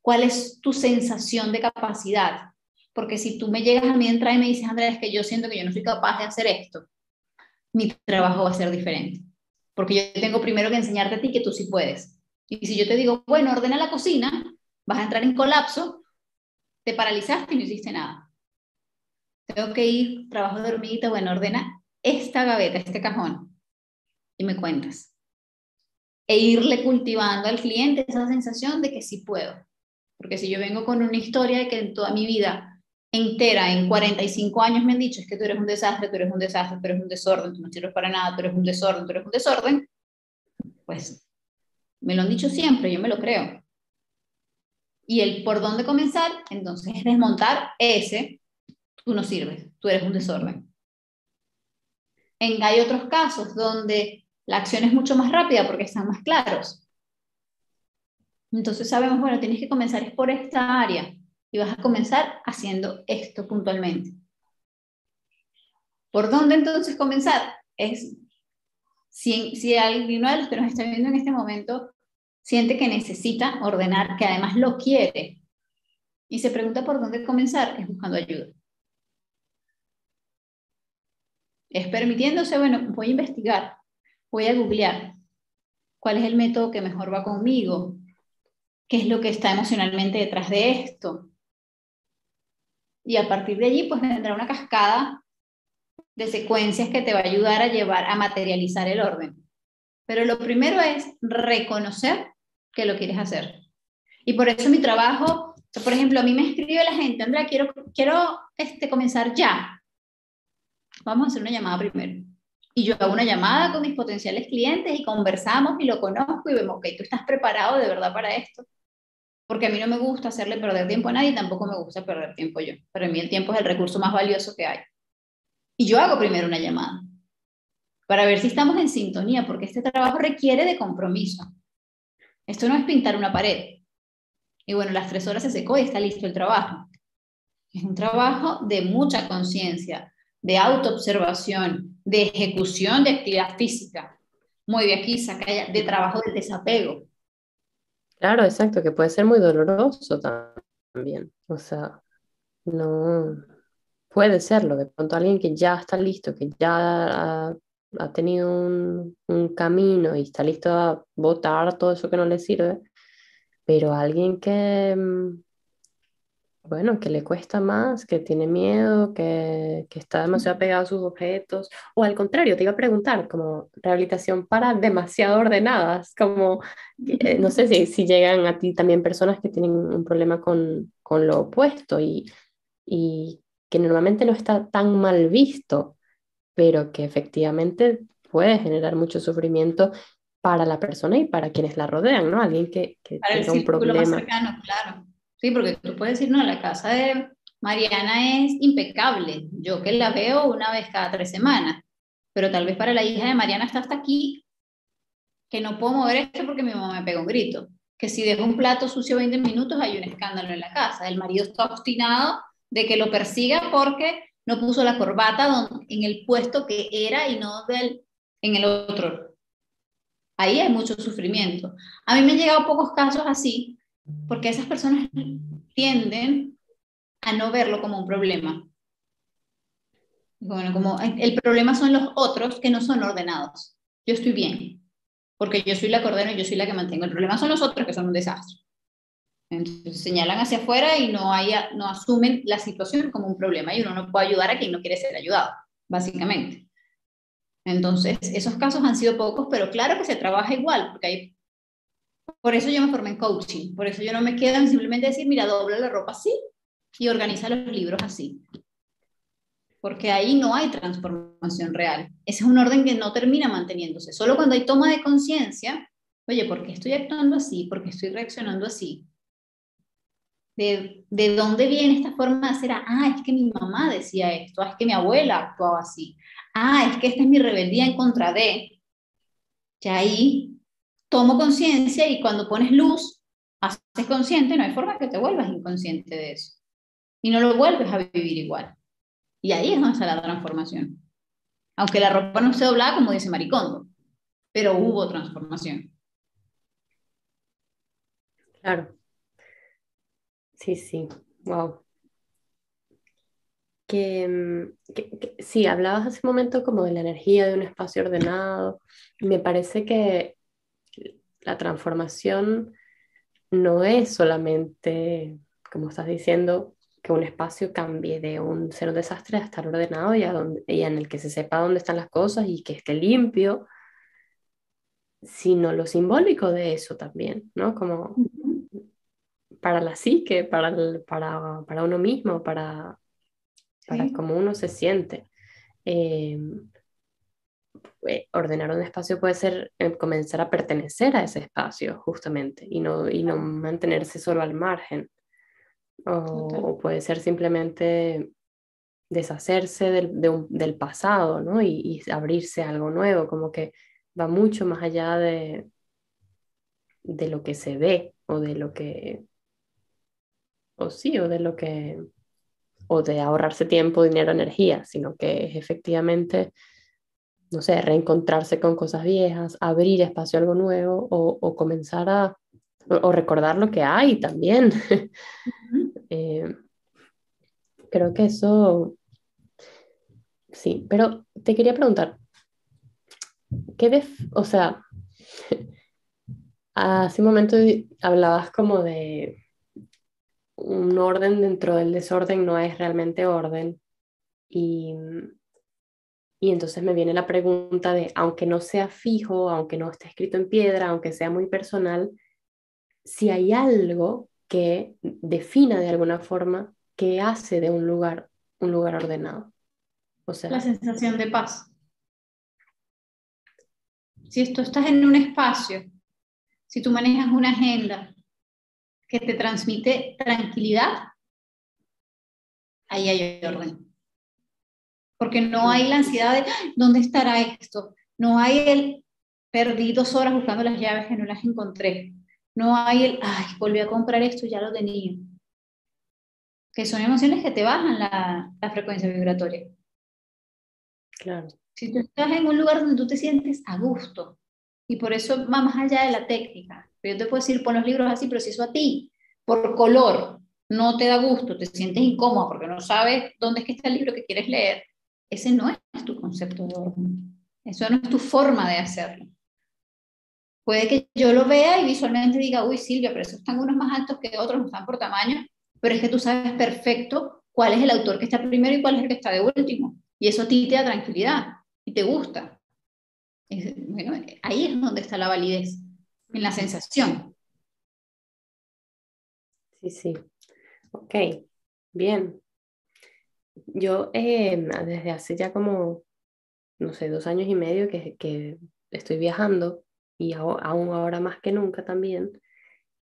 cuál es tu sensación de capacidad. Porque si tú me llegas a mí entrar y me dices, Andrea, que yo siento que yo no soy capaz de hacer esto, mi trabajo va a ser diferente. Porque yo tengo primero que enseñarte a ti que tú sí puedes. Y si yo te digo, bueno, ordena la cocina, vas a entrar en colapso te paralizaste y no hiciste nada. Tengo que ir, trabajo de hormiguita, bueno, ordena esta gaveta, este cajón, y me cuentas. E irle cultivando al cliente esa sensación de que sí puedo. Porque si yo vengo con una historia de que en toda mi vida entera, en 45 años me han dicho, es que tú eres un desastre, tú eres un desastre, tú eres un desorden, tú no sirves para nada, tú eres un desorden, tú eres un desorden, pues me lo han dicho siempre, yo me lo creo y el por dónde comenzar, entonces es desmontar ese, tú no sirves, tú eres un desorden. En, hay otros casos donde la acción es mucho más rápida porque están más claros. Entonces sabemos, bueno, tienes que comenzar por esta área y vas a comenzar haciendo esto puntualmente. ¿Por dónde entonces comenzar? Es si, si alguno de los que nos está viendo en este momento siente que necesita ordenar, que además lo quiere, y se pregunta por dónde comenzar, es buscando ayuda. Es permitiéndose, bueno, voy a investigar, voy a googlear cuál es el método que mejor va conmigo, qué es lo que está emocionalmente detrás de esto. Y a partir de allí, pues vendrá una cascada de secuencias que te va a ayudar a llevar a materializar el orden. Pero lo primero es reconocer que lo quieres hacer. Y por eso mi trabajo, por ejemplo, a mí me escribe la gente, Andrea, quiero, quiero este, comenzar ya. Vamos a hacer una llamada primero. Y yo hago una llamada con mis potenciales clientes y conversamos y lo conozco y vemos, ok, tú estás preparado de verdad para esto. Porque a mí no me gusta hacerle perder tiempo a nadie tampoco me gusta perder tiempo yo. Para mí el tiempo es el recurso más valioso que hay. Y yo hago primero una llamada para ver si estamos en sintonía, porque este trabajo requiere de compromiso. Esto no es pintar una pared. Y bueno, las tres horas se secó y está listo el trabajo. Es un trabajo de mucha conciencia, de autoobservación, de ejecución de actividad física. Mueve aquí, saca de trabajo de desapego. Claro, exacto, que puede ser muy doloroso también. O sea, no puede serlo. De pronto alguien que ya está listo, que ya ha tenido un, camino y está listo a votar todo eso que no le sirve, pero alguien que, mm, bueno, que le cuesta más, que tiene miedo, que, está demasiado pegado a sus objetos, o al contrario, te iba a preguntar, como rehabilitación para demasiado ordenadas, como, eh, no sé si, si llegan a ti también personas que tienen un problema con, con lo opuesto y, y que normalmente no está tan mal visto pero que efectivamente puede generar mucho sufrimiento para la persona y para quienes la rodean, ¿no? Alguien que, que tenga un problema. Más cercano, claro. Sí, porque tú puedes decir, no, la casa de Mariana es impecable, yo que la veo una vez cada tres semanas, pero tal vez para la hija de Mariana está hasta aquí, que no puedo mover esto porque mi mamá me pega un grito, que si dejo un plato sucio 20 minutos hay un escándalo en la casa, el marido está obstinado de que lo persiga porque no puso la corbata en el puesto que era y no en el otro. Ahí hay mucho sufrimiento. A mí me han llegado pocos casos así, porque esas personas tienden a no verlo como un problema. Bueno, como el problema son los otros que no son ordenados. Yo estoy bien, porque yo soy la cordero y yo soy la que mantengo. El problema son los otros que son un desastre. Entonces señalan hacia afuera y no, no asumen la situación como un problema y uno no puede ayudar a quien no quiere ser ayudado, básicamente. Entonces, esos casos han sido pocos, pero claro que se trabaja igual, porque hay... Por eso yo me formé en coaching, por eso yo no me quedo en simplemente decir, mira, dobla la ropa así y organiza los libros así. porque ahí no hay transformación real. Ese es un orden que no termina manteniéndose. Solo cuando hay toma de conciencia, oye, ¿por qué estoy actuando así? ¿Por qué estoy reaccionando así? ¿De, ¿De, dónde viene esta forma de hacer? Ah, es que mi mamá decía esto, ah, es que mi abuela actuaba así, ah, es que esta es mi rebeldía en contra de. Ya ahí tomo conciencia y cuando pones luz, haces consciente, no hay forma que te vuelvas inconsciente de eso. Y no lo vuelves a vivir igual. Y ahí es donde está la transformación. Aunque la ropa no se doblaba, como dice Maricondo, pero hubo transformación. Claro. Sí, sí. Wow. Que, mm, que, sí, hablabas hace un momento como de la energía de un espacio ordenado. Me parece que la transformación no es solamente, como estás diciendo, que un espacio cambie de un ser un desastre a estar ordenado y, a donde, y en el que se sepa dónde están las cosas y que esté limpio, sino lo simbólico de eso también, ¿no? Como para la psique, para, para, para uno mismo, para, para cómo uno se siente. Eh, eh, ordenar un espacio puede ser eh, comenzar a pertenecer a ese espacio, justamente, y no, y no mantenerse solo al margen. O, puede ser simplemente deshacerse del, del pasado, ¿no? Y, y, abrirse a algo nuevo, como que va mucho más allá de, de lo que se ve o de lo que, o sí, o de lo que, o de ahorrarse tiempo, dinero, energía, sino que es efectivamente, no sé, reencontrarse con cosas viejas, abrir espacio a algo nuevo o, o comenzar a, o, recordar lo que hay también. Eh, creo que eso, sí, pero te quería preguntar, ¿qué def o sea, hace un momento hablabas como de un orden dentro del desorden no es realmente orden y, y entonces me viene la pregunta de, aunque no sea fijo, aunque no esté escrito en piedra, aunque sea muy personal, si hay algo que defina de alguna forma qué hace de un lugar un lugar ordenado. O sea, la sensación de paz. Si tú estás en un espacio, si tú manejas una agenda que te transmite tranquilidad, ahí hay orden. Porque no hay la ansiedad de dónde estará esto. No hay el perdí dos horas buscando las llaves que no las encontré. No hay el, ay, volví a comprar esto, ya lo tenía. Que son emociones que te bajan la, la frecuencia vibratoria. Claro. Si tú estás en un lugar donde tú te sientes a gusto, y por eso va más allá de la técnica. Yo te puedo decir, pon los libros así, pero si eso a ti, por color, no te da gusto, te sientes incómodo porque no sabes dónde es que está el libro que quieres leer, ese no es tu concepto de orden. Eso no es tu forma de hacerlo. Puede que yo lo vea y visualmente diga, uy Silvia, pero esos están unos más altos que otros, no están por tamaño, pero es que tú sabes perfecto cuál es el autor que está primero y cuál es el que está de último. Y eso a ti te da tranquilidad y te gusta. bueno, ahí es donde está la validez, en la sensación. Sí, sí. Ok, bien. Yo eh, desde hace ya como, no sé, dos años y medio que, que estoy viajando y aún ahora más que nunca también.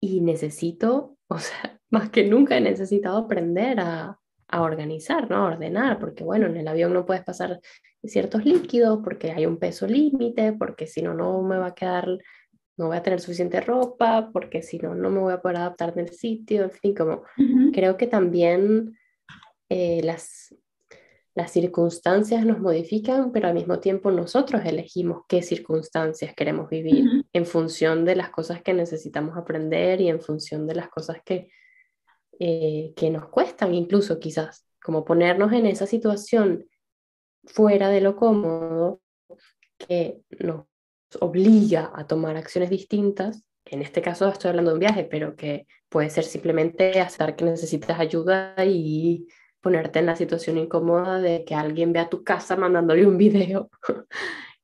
Y necesito, o sea, más que nunca he necesitado aprender a, a organizar, ¿no? A ordenar, porque bueno, en el avión no puedes pasar ciertos líquidos porque hay un peso límite, porque si no, no me va a quedar, no voy a tener suficiente ropa, porque si no, no me voy a poder adaptar en el sitio, en fin, como creo que también eh, las, las circunstancias nos modifican, pero al mismo tiempo nosotros elegimos qué circunstancias queremos vivir en función de las cosas que necesitamos aprender y en función de las cosas que, eh, que nos cuestan, incluso quizás, como ponernos en esa situación fuera de lo cómodo que nos obliga a tomar acciones distintas. En este caso estoy hablando de un viaje, pero que puede ser simplemente hacer que necesitas ayuda y ponerte en la situación incómoda de que alguien vea tu casa mandándole un video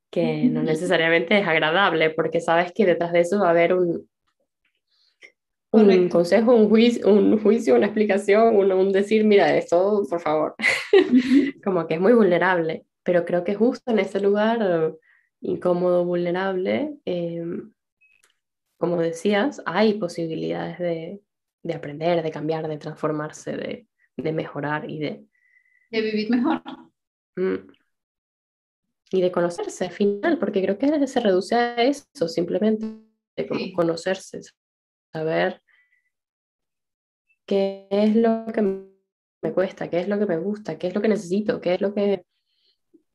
que no necesariamente es agradable, porque sabes que detrás de eso va a haber un, un consejo, un juicio, un juicio, una explicación, un, un decir, mira, esto, por favor. como que es muy vulnerable, pero creo que justo en ese lugar incómodo, vulnerable, em, como decías, hay posibilidades de, de, aprender, de cambiar, de transformarse, de, de mejorar y de... De vivir mejor. Mm, y de conocerse al final, porque creo que se reduce a eso, simplemente de conocerse, saber qué es lo que me cuesta, qué es lo que me gusta, qué es lo que necesito, qué es lo que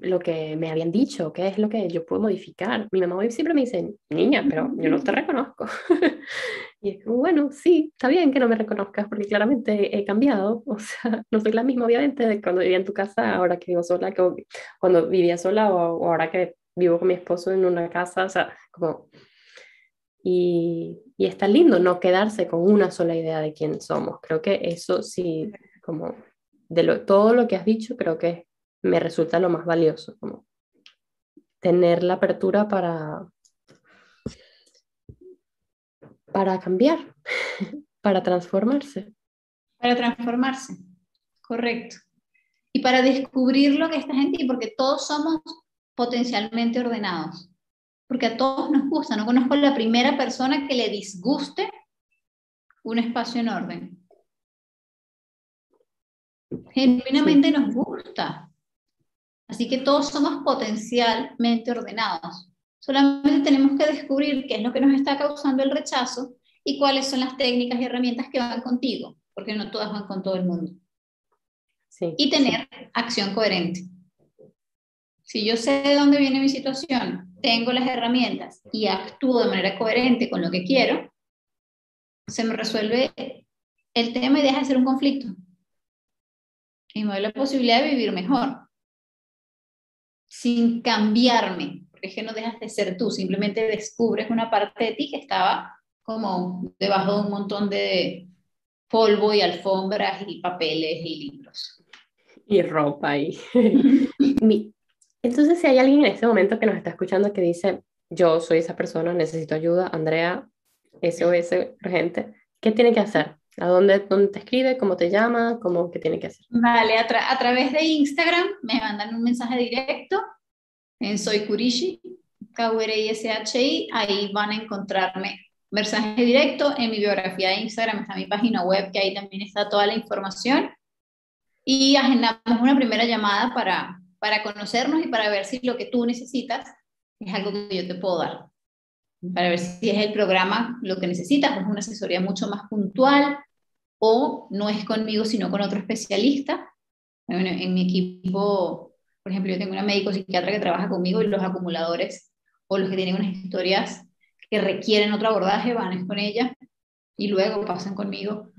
lo que me habían dicho, qué es lo que yo puedo modificar. Mi mamá siempre me dice, niña, pero yo no te reconozco. y es como, bueno, sí, está bien que no me reconozcas porque claramente he cambiado. O sea, no soy la misma, obviamente, de cuando vivía en tu casa, ahora que vivo sola, que cuando vivía sola o, ahora que vivo con mi esposo en una casa. O sea, como... Y, y está lindo no quedarse con una sola idea de quién somos. Creo que eso sí, como de lo, todo lo que has dicho, creo que me resulta lo más valioso, como tener la apertura para, para cambiar, para transformarse. Para transformarse, correcto. Y para descubrir lo que está en ti, porque todos somos potencialmente ordenados, porque a todos nos gusta. No conozco a la primera persona que le disguste un espacio en orden. Genuinamente nos gusta. Así que todos somos potencialmente ordenados. Solamente tenemos que descubrir qué es lo que nos está causando el rechazo y cuáles son las técnicas y herramientas que van contigo, porque no todas van con todo el mundo. y tener acción coherente. Si yo sé de dónde viene mi situación, tengo las herramientas y actúo de manera coherente con lo que quiero, se me resuelve el tema y deja de ser un conflicto. Y me doy la posibilidad de vivir mejor sin cambiarme, porque es que no dejas de ser tú, simplemente descubres una parte de ti que estaba como debajo de un montón de polvo y alfombras y papeles y libros. Y ropa y... Entonces, si hay alguien en este momento que nos está escuchando que dice, yo soy esa persona, necesito ayuda, Andrea, SOS urgente, ¿qué tiene que hacer? ¿A dónde, dónde te escribe? ¿Cómo te llama? ¿Cómo, ¿Qué tiene que hacer? Vale, a, a, través de Instagram me mandan un mensaje directo en Soy Kurishi, k u r i s h i ahí van a encontrarme mensaje directo. En mi biografía de Instagram está mi página web, que ahí también está toda la información. Y agendamos una primera llamada para, para conocernos y para ver si lo que tú necesitas es algo que yo te puedo dar para ver si es el programa lo que necesitas, es una asesoría mucho más puntual, o no es conmigo, sino con otro especialista. En, mi equipo, por ejemplo, yo tengo una médico psiquiatra que trabaja conmigo y los acumuladores o los que tienen unas historias que requieren otro abordaje van con ella y luego pasan conmigo.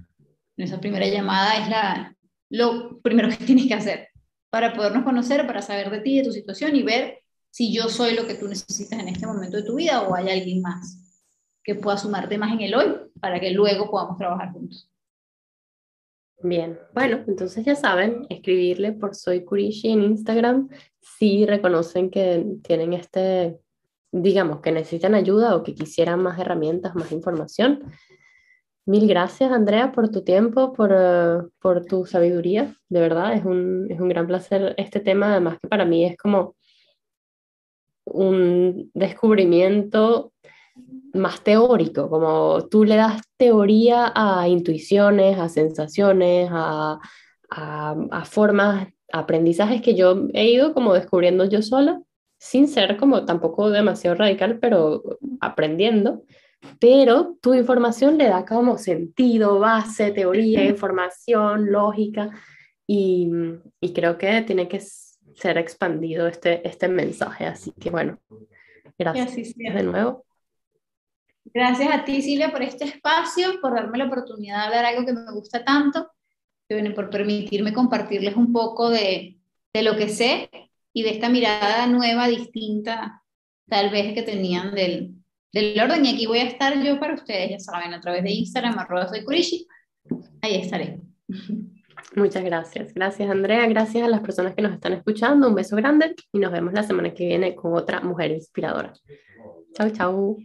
En esa primera llamada es la, lo primero que tienes que hacer para podernos conocer, para saber de ti, de tu situación y ver si yo soy lo que tú necesitas en este momento de tu vida o hay alguien más que pueda sumarte más en el hoy para que luego podamos trabajar juntos. Bien, bueno, entonces ya saben, escribirle por Soy Kurishi en Instagram si reconocen que tienen este, digamos, que necesitan ayuda o que quisieran más herramientas, más información. Mil gracias, Andrea, por tu tiempo, por, uh, por tu sabiduría. De verdad, es un, es un gran placer este tema, además que para mí es como un descubrimiento más teórico, como tú le das teoría a intuiciones, a sensaciones, a, a, formas, aprendizajes que yo he ido como descubriendo yo sola, sin ser como tampoco demasiado radical, pero aprendiendo. Pero tu información le da como sentido, base, teoría, información, lógica, y, y creo que tiene que ser expandido este, este mensaje. Así que bueno, gracias de nuevo. Gracias a ti, Silvia, por este espacio, por darme la oportunidad de hablar algo que me gusta tanto, que por permitirme compartirles un poco de, de lo que sé y de esta mirada nueva, distinta, tal vez que tenían del, del orden. Y aquí voy a estar yo para ustedes, ya saben, a través de Instagram, arroba soy. Ahí estaré. Muchas gracias. Gracias, Andrea. Gracias a las personas que nos están escuchando. Un beso grande y nos vemos la semana que viene con otra mujer inspiradora. Chao, chao.